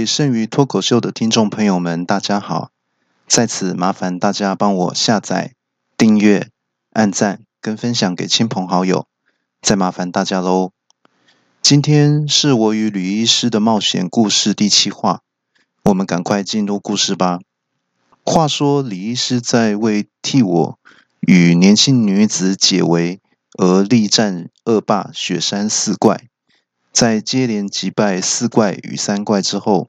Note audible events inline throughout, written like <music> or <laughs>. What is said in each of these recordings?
位剩余脱口秀的听众朋友们，大家好！在此麻烦大家帮我下载、订阅、按赞跟分享给亲朋好友，再麻烦大家喽。今天是我与吕医师的冒险故事第七话，我们赶快进入故事吧。话说李医师在为替我与年轻女子解围而力战恶霸雪山四怪。在接连击败四怪与三怪之后，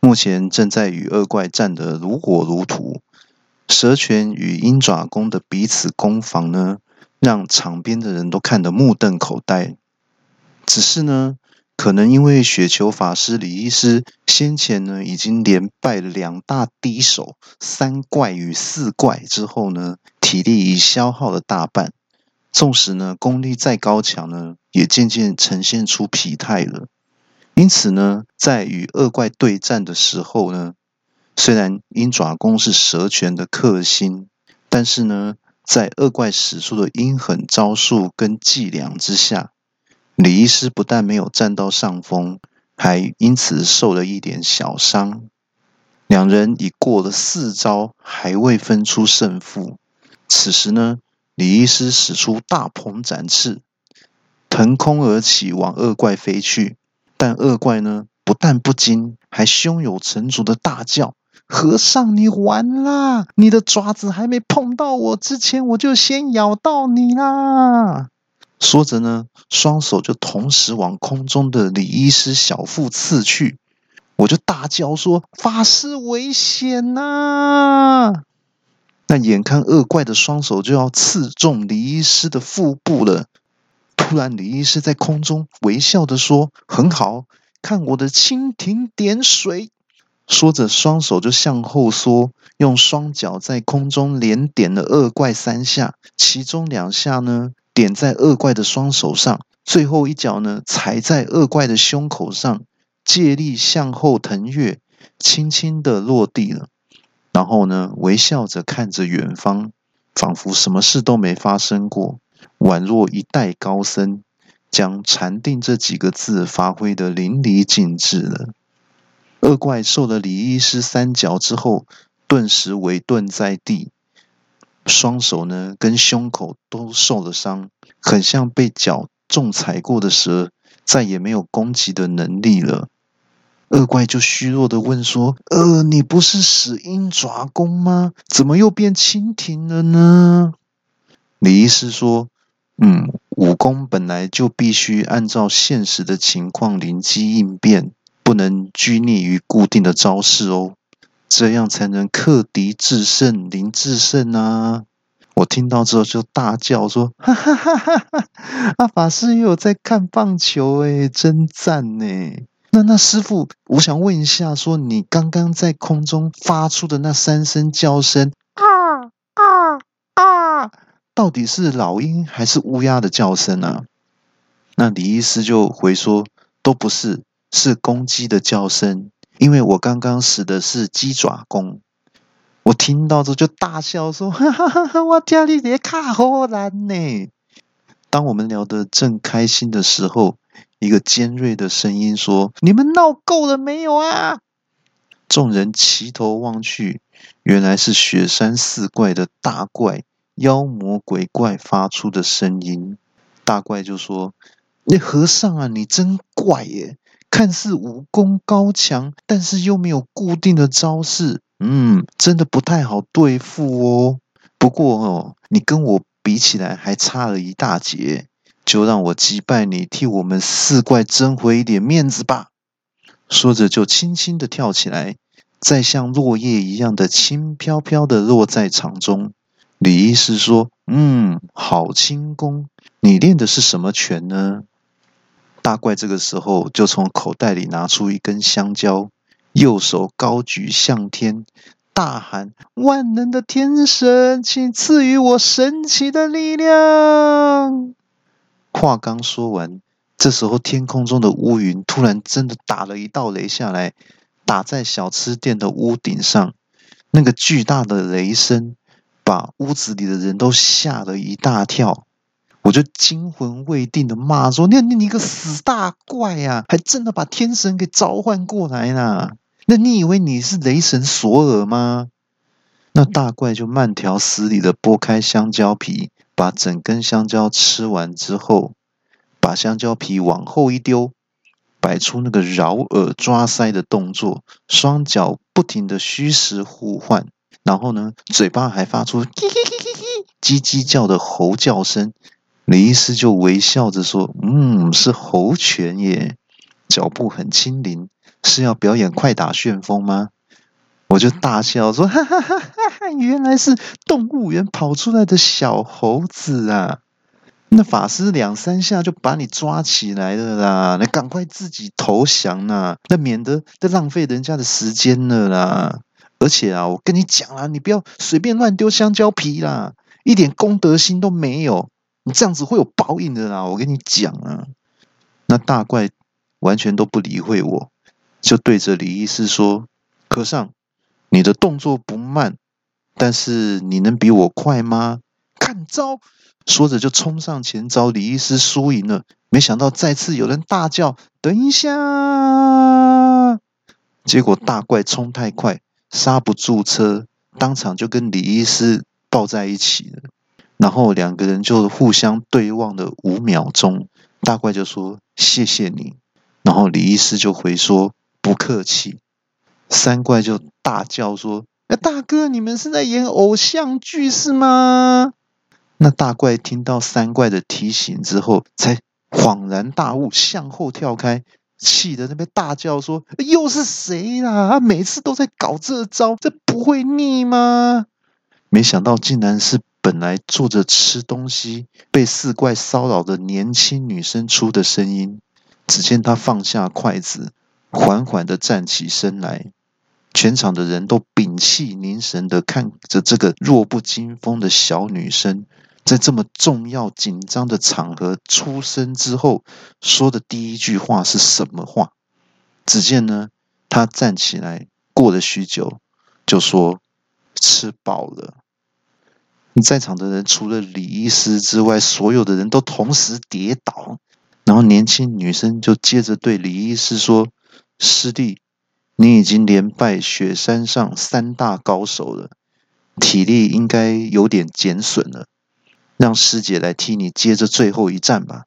目前正在与二怪战得如火如荼。蛇拳与鹰爪功的彼此攻防呢，让场边的人都看得目瞪口呆。只是呢，可能因为雪球法师李医师先前呢已经连败了两大敌手三怪与四怪之后呢，体力已消耗了大半。纵使呢功力再高强呢，也渐渐呈现出疲态了。因此呢，在与恶怪对战的时候呢，虽然鹰爪功是蛇拳的克星，但是呢，在恶怪使出的阴狠招数跟伎俩之下，李医师不但没有占到上风，还因此受了一点小伤。两人已过了四招，还未分出胜负。此时呢。李医师使出大鹏展翅，腾空而起，往恶怪飞去。但恶怪呢，不但不惊，还胸有成竹的大叫：“和尚，你完啦！你的爪子还没碰到我之前，我就先咬到你啦！”说着呢，双手就同时往空中的李医师小腹刺去。我就大叫说：“法师危险呐！”但眼看恶怪的双手就要刺中李医师的腹部了，突然李医师在空中微笑的说：“很好，看我的蜻蜓点水。”说着，双手就向后缩，用双脚在空中连点了恶怪三下，其中两下呢点在恶怪的双手上，最后一脚呢踩在恶怪的胸口上，借力向后腾跃，轻轻的落地了。然后呢，微笑着看着远方，仿佛什么事都没发生过，宛若一代高僧，将禅定这几个字发挥的淋漓尽致了。恶怪受了李医师三脚之后，顿时围顿在地，双手呢跟胸口都受了伤，很像被脚重踩过的蛇，再也没有攻击的能力了。恶怪就虚弱的问说：“呃，你不是使鹰爪功吗？怎么又变蜻蜓了呢？”李医师说：“嗯，武功本来就必须按照现实的情况灵机应变，不能拘泥于固定的招式哦，这样才能克敌制胜，零制胜啊！”我听到之后就大叫说：“ <laughs> 哈哈哈哈哈！阿法师也有在看棒球诶，真赞呢！”那那师傅，我想问一下，说你刚刚在空中发出的那三声叫声，到底是老鹰还是乌鸦的叫声呢？那李医师就回说，都不是，是公鸡的叫声，因为我刚刚使的是鸡爪功。我听到之后就大笑说，<laughs> 哈哈哈哈我叫，你别卡好难呢。当我们聊得正开心的时候。一个尖锐的声音说：“你们闹够了没有啊？”众人齐头望去，原来是雪山四怪的大怪妖魔鬼怪发出的声音。大怪就说：“那和尚啊，你真怪耶！看似武功高强，但是又没有固定的招式，嗯，真的不太好对付哦。不过哦，你跟我比起来还差了一大截。”就让我击败你，替我们四怪争回一点面子吧！说着，就轻轻的跳起来，再像落叶一样的轻飘飘的落在场中。李医师说：“嗯，好轻功，你练的是什么拳呢？”大怪这个时候就从口袋里拿出一根香蕉，右手高举向天，大喊：“万能的天神，请赐予我神奇的力量！”话刚说完，这时候天空中的乌云突然真的打了一道雷下来，打在小吃店的屋顶上。那个巨大的雷声把屋子里的人都吓了一大跳。我就惊魂未定的骂说：“你你你个死大怪呀，还真的把天神给召唤过来了！”那你以为你是雷神索尔吗？那大怪就慢条斯理的剥开香蕉皮，把整根香蕉吃完之后，把香蕉皮往后一丢，摆出那个绕耳抓腮的动作，双脚不停的虚实互换，然后呢，嘴巴还发出叽叽叽叽叽叽叽叫的猴叫声。李医师就微笑着说：“嗯，是猴拳耶，脚步很轻灵，是要表演快打旋风吗？”我就大笑说：“哈哈哈哈哈！原来是动物园跑出来的小猴子啊！那法师两三下就把你抓起来了啦！你赶快自己投降呐，那免得再浪费人家的时间了啦！而且啊，我跟你讲啊，你不要随便乱丢香蕉皮啦，一点公德心都没有，你这样子会有报应的啦！我跟你讲啊，那大怪完全都不理会我，就对着李医师说：‘和尚。’你的动作不慢，但是你能比我快吗？看招！说着就冲上前招。李医师输赢了，没想到再次有人大叫：“等一下！”结果大怪冲太快，刹不住车，当场就跟李医师抱在一起了。然后两个人就互相对望了五秒钟，大怪就说：“谢谢你。”然后李医师就回说：“不客气。”三怪就大叫说：“哎，大哥，你们是在演偶像剧是吗？”那大怪听到三怪的提醒之后，才恍然大悟，向后跳开，气得那边大叫说：“又是谁啦？他每次都在搞这招，这不会腻吗？”没想到竟然是本来坐着吃东西，被四怪骚扰的年轻女生出的声音。只见她放下筷子。缓缓的站起身来，全场的人都屏气凝神的看着这个弱不禁风的小女生，在这么重要紧张的场合出生之后，说的第一句话是什么话？只见呢，他站起来，过了许久，就说：“吃饱了。”在场的人除了李医师之外，所有的人都同时跌倒，然后年轻女生就接着对李医师说。师弟，你已经连败雪山上三大高手了，体力应该有点减损了。让师姐来替你接着最后一战吧。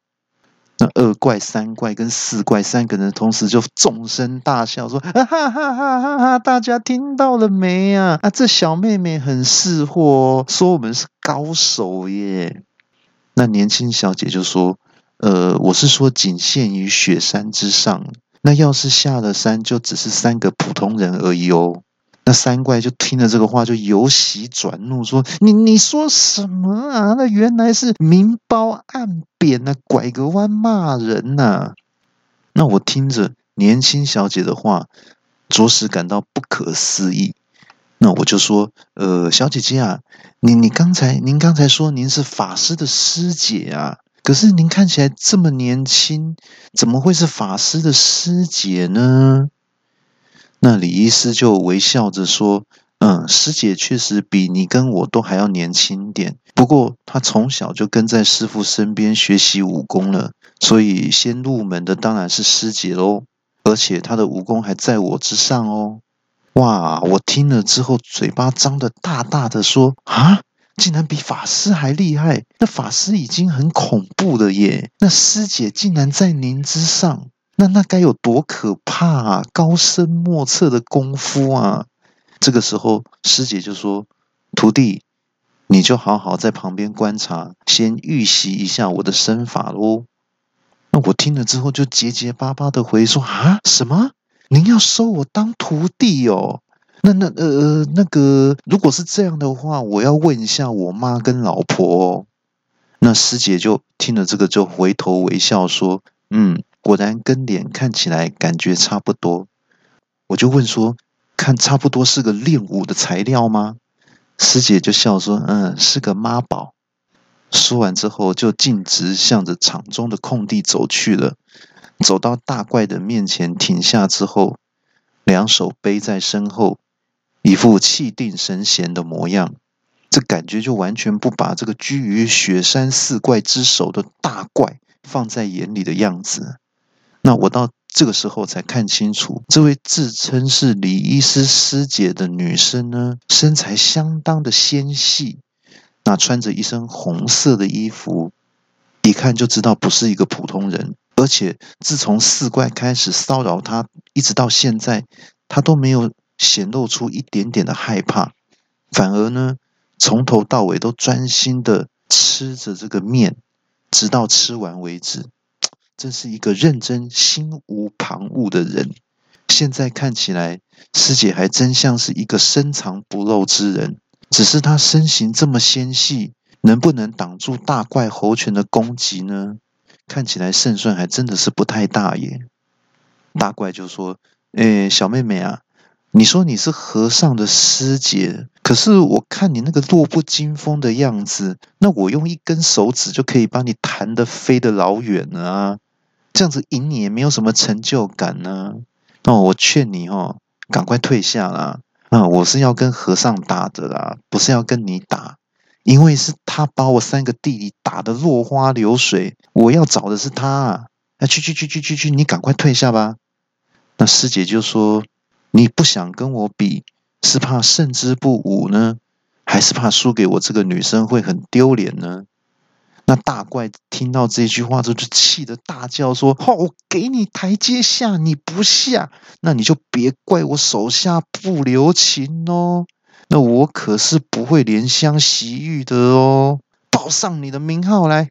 那二怪、三怪跟四怪三个人同时就纵声大笑，说：“哈哈哈哈哈！大家听到了没啊？啊，这小妹妹很识货，说我们是高手耶。”那年轻小姐就说：“呃，我是说仅限于雪山之上。”那要是下了山，就只是三个普通人而已哦。那三怪就听了这个话，就由喜转怒，说：“你你说什么啊？那原来是明褒暗贬啊，拐个弯骂人呐！”那我听着年轻小姐的话，着实感到不可思议。那我就说：“呃，小姐姐啊，你你刚才您刚才说您是法师的师姐啊？”可是您看起来这么年轻，怎么会是法师的师姐呢？那李医师就微笑着说：“嗯，师姐确实比你跟我都还要年轻点。不过她从小就跟在师傅身边学习武功了，所以先入门的当然是师姐喽。而且她的武功还在我之上哦。”哇！我听了之后，嘴巴张得大大的说：“啊！”竟然比法师还厉害，那法师已经很恐怖了耶！那师姐竟然在您之上，那那该有多可怕啊！高深莫测的功夫啊！这个时候，师姐就说：“徒弟，你就好好在旁边观察，先预习一下我的身法喽。”那我听了之后，就结结巴巴的回说：“啊，什么？您要收我当徒弟哦？”那那呃呃那个，如果是这样的话，我要问一下我妈跟老婆哦。那师姐就听了这个，就回头微笑说：“嗯，果然跟脸看起来感觉差不多。”我就问说：“看差不多是个练武的材料吗？”师姐就笑说：“嗯，是个妈宝。”说完之后，就径直向着场中的空地走去了。走到大怪的面前停下之后，两手背在身后。一副气定神闲的模样，这感觉就完全不把这个居于雪山四怪之首的大怪放在眼里的样子。那我到这个时候才看清楚，这位自称是李医师师姐的女生呢，身材相当的纤细，那穿着一身红色的衣服，一看就知道不是一个普通人。而且自从四怪开始骚扰她，一直到现在，她都没有显露出一点点的害怕，反而呢，从头到尾都专心的吃着这个面，直到吃完为止。真是一个认真、心无旁骛的人。现在看起来，师姐还真像是一个深藏不露之人。只是她身形这么纤细，能不能挡住大怪猴拳的攻击呢？看起来胜算还真的是不太大耶。大怪就说：“诶，小妹妹啊，你说你是和尚的师姐，可是我看你那个弱不禁风的样子，那我用一根手指就可以把你弹得飞得老远了啊！”这样子赢你也没有什么成就感呢。那我劝你哦，赶快退下啦。啊，我是要跟和尚打的啦，不是要跟你打。因为是他把我三个弟弟打得落花流水，我要找的是他。啊，去去去去去去，你赶快退下吧。那师姐就说：“你不想跟我比，是怕胜之不武呢，还是怕输给我这个女生会很丢脸呢？”那大怪听到这句话之后，就气得大叫说：“好，我给你台阶下，你不下，那你就别怪我手下不留情哦。那我可是不会怜香惜玉的哦。报上你的名号来。”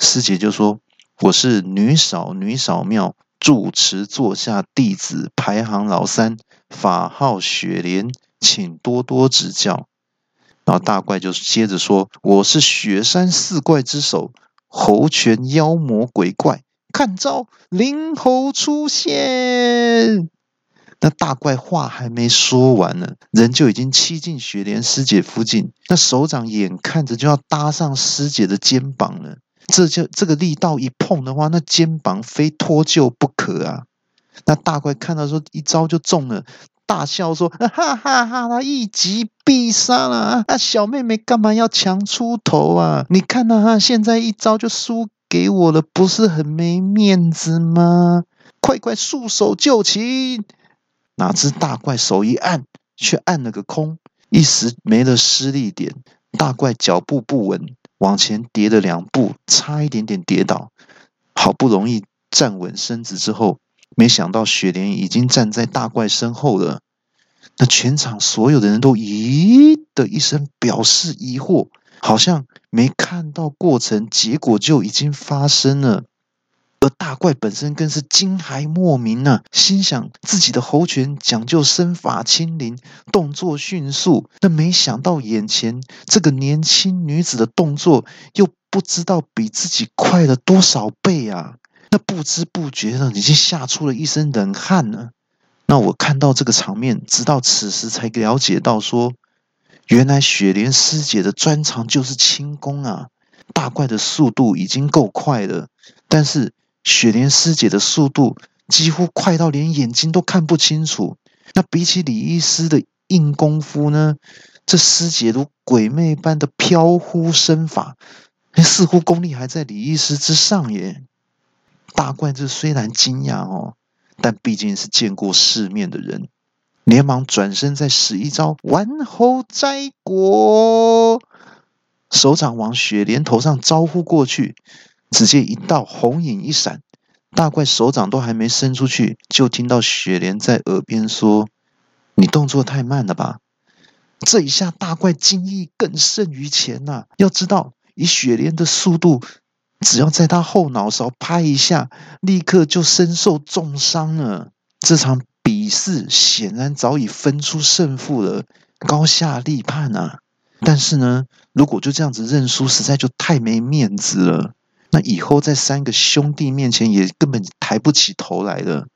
师姐就说：“我是女少女少庙住持座下弟子排行老三，法号雪莲，请多多指教。”然后大怪就接着说：“我是雪山四怪之首，猴拳妖魔鬼怪，看招！灵猴出现。”那大怪话还没说完呢，人就已经欺进雪莲师姐附近。那手掌眼看着就要搭上师姐的肩膀了，这就这个力道一碰的话，那肩膀非脱臼不可啊！那大怪看到说一招就中了。大笑说：“哈哈哈！他一击必杀了啊！小妹妹干嘛要强出头啊？你看呐，现在一招就输给我了，不是很没面子吗？快快束手就擒！哪知大怪手一按，却按了个空，一时没了施力点。大怪脚步不稳，往前跌了两步，差一点点跌倒。好不容易站稳身子之后。”没想到雪莲已经站在大怪身后了，那全场所有的人都咦的一声表示疑惑，好像没看到过程，结果就已经发生了。而大怪本身更是惊骇莫名啊，心想自己的猴拳讲究身法轻灵，动作迅速，那没想到眼前这个年轻女子的动作又不知道比自己快了多少倍啊！那不知不觉的已经吓出了一身冷汗呢。那我看到这个场面，直到此时才了解到，说原来雪莲师姐的专长就是轻功啊！大怪的速度已经够快了，但是雪莲师姐的速度几乎快到连眼睛都看不清楚。那比起李医师的硬功夫呢？这师姐如鬼魅般的飘忽身法，似乎功力还在李医师之上耶。大怪这虽然惊讶哦，但毕竟是见过世面的人，连忙转身再使一招完猴摘果，手掌往雪莲头上招呼过去。只见一道红影一闪，大怪手掌都还没伸出去，就听到雪莲在耳边说：“你动作太慢了吧？”这一下，大怪惊异更胜于前呐！要知道，以雪莲的速度。只要在他后脑勺拍一下，立刻就身受重伤了。这场比试显然早已分出胜负了，高下立判啊！但是呢，如果就这样子认输，实在就太没面子了。那以后在三个兄弟面前也根本抬不起头来了。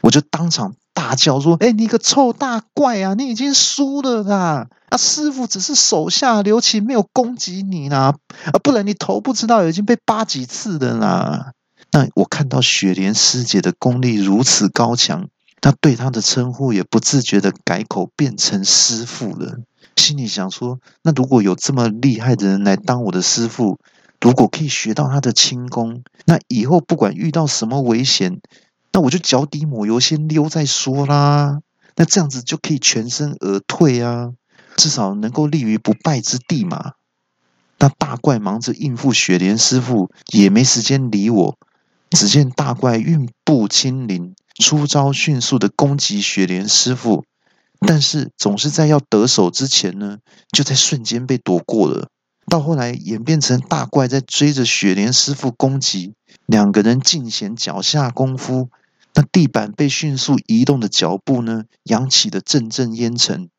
我就当场大叫说：“哎，你个臭大怪啊！你已经输了啦！啊，师傅只是手下留情，没有攻击你啦，啊，不然你头不知道已经被扒几次的啦。”那我看到雪莲师姐的功力如此高强，那对她的称呼也不自觉的改口变成师傅了。心里想说：那如果有这么厉害的人来当我的师傅，如果可以学到他的轻功，那以后不管遇到什么危险，那我就脚底抹油先溜再说啦。那这样子就可以全身而退啊，至少能够立于不败之地嘛。那大怪忙着应付雪莲师傅，也没时间理我。只见大怪运步轻灵，出招迅速的攻击雪莲师傅，但是总是在要得手之前呢，就在瞬间被躲过了。到后来演变成大怪在追着雪莲师傅攻击，两个人尽显脚下功夫。那地板被迅速移动的脚步呢，扬起的阵阵烟尘。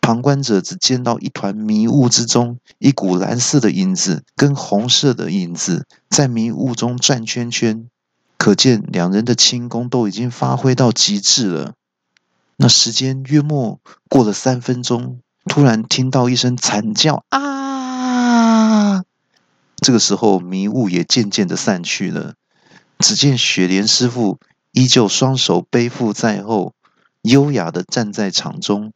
旁观者只见到一团迷雾之中，一股蓝色的影子跟红色的影子在迷雾中转圈圈。可见两人的轻功都已经发挥到极致了。那时间约莫过了三分钟，突然听到一声惨叫啊！这个时候迷雾也渐渐的散去了。只见雪莲师傅。依旧双手背负在后，优雅的站在场中，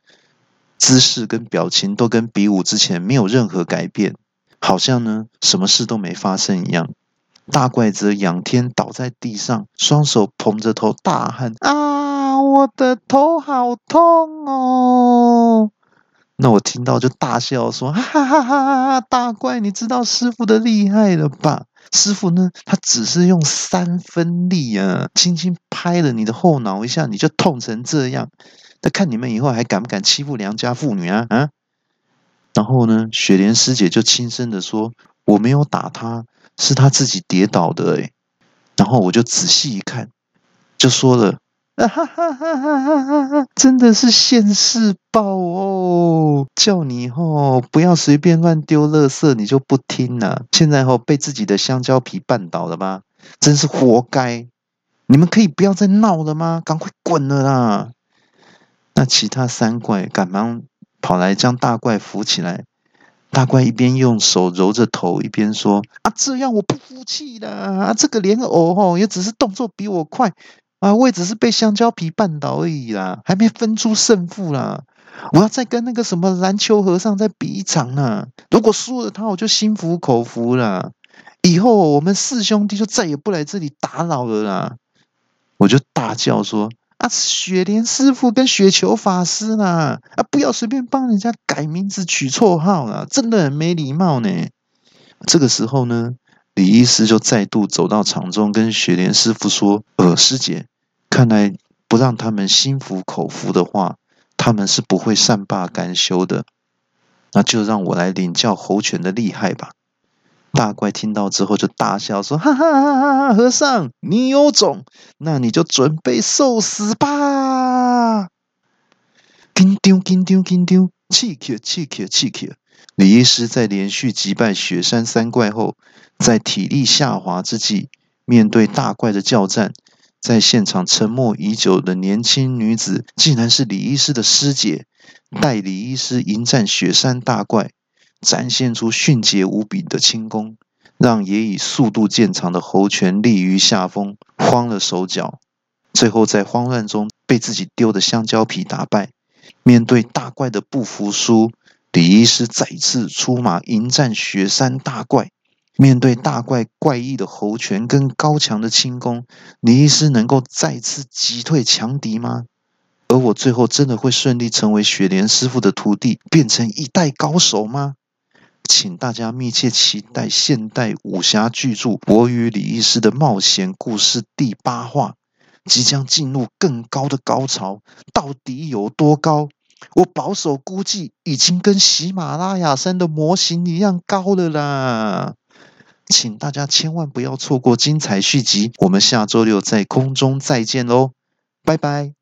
姿势跟表情都跟比武之前没有任何改变，好像呢什么事都没发生一样。大怪则仰天倒在地上，双手捧着头大喊：“啊，我的头好痛哦！”那我听到就大笑说：“哈哈哈哈！大怪，你知道师傅的厉害了吧？”师傅呢？他只是用三分力啊，轻轻拍了你的后脑一下，你就痛成这样。那看你们以后还敢不敢欺负良家妇女啊？啊！然后呢，雪莲师姐就轻声的说：“我没有打他，是他自己跌倒的。”哎，然后我就仔细一看，就说了。<laughs> 哈哈哈哈！真的是现世报哦！叫你哦，不要随便乱丢垃圾，你就不听了。现在哦，被自己的香蕉皮绊倒了吧？真是活该！你们可以不要再闹了吗？赶快滚了啦！那其他三怪赶忙跑来将大怪扶起来。大怪一边用手揉着头，一边说：“啊，这样我不服气了！啊，这个莲藕哦，也只是动作比我快。”啊，我也只是被香蕉皮绊倒而已啦，还没分出胜负啦。我要再跟那个什么篮球和尚再比一场呢。如果输了他，我就心服口服了。以后我们四兄弟就再也不来这里打扰了啦。我就大叫说：“啊，雪莲师傅跟雪球法师啦，啊，不要随便帮人家改名字取绰号啦，真的很没礼貌呢。”这个时候呢，李医师就再度走到场中，跟雪莲师傅说：“呃，师姐。”看来不让他们心服口服的话，他们是不会善罢甘休的。那就让我来领教猴拳的厉害吧！大怪听到之后就大笑说：“哈哈哈哈哈！和尚，你有种，那你就准备受死吧！”金丢金丢金丢，气气气气气气！李医师在连续击败雪山三怪后，在体力下滑之际，面对大怪的叫战。在现场沉默已久的年轻女子，竟然是李医师的师姐，带李医师迎战雪山大怪，展现出迅捷无比的轻功，让也以速度见长的猴拳立于下风，慌了手脚。最后在慌乱中被自己丢的香蕉皮打败。面对大怪的不服输，李医师再次出马迎战雪山大怪。面对大怪怪异的猴拳跟高强的轻功，李医师能够再次击退强敌吗？而我最后真的会顺利成为雪莲师傅的徒弟，变成一代高手吗？请大家密切期待现代武侠巨著《我与李医师的冒险故事》第八话，即将进入更高的高潮，到底有多高？我保守估计，已经跟喜马拉雅山的模型一样高了啦！请大家千万不要错过精彩续集，我们下周六在空中再见喽，拜拜。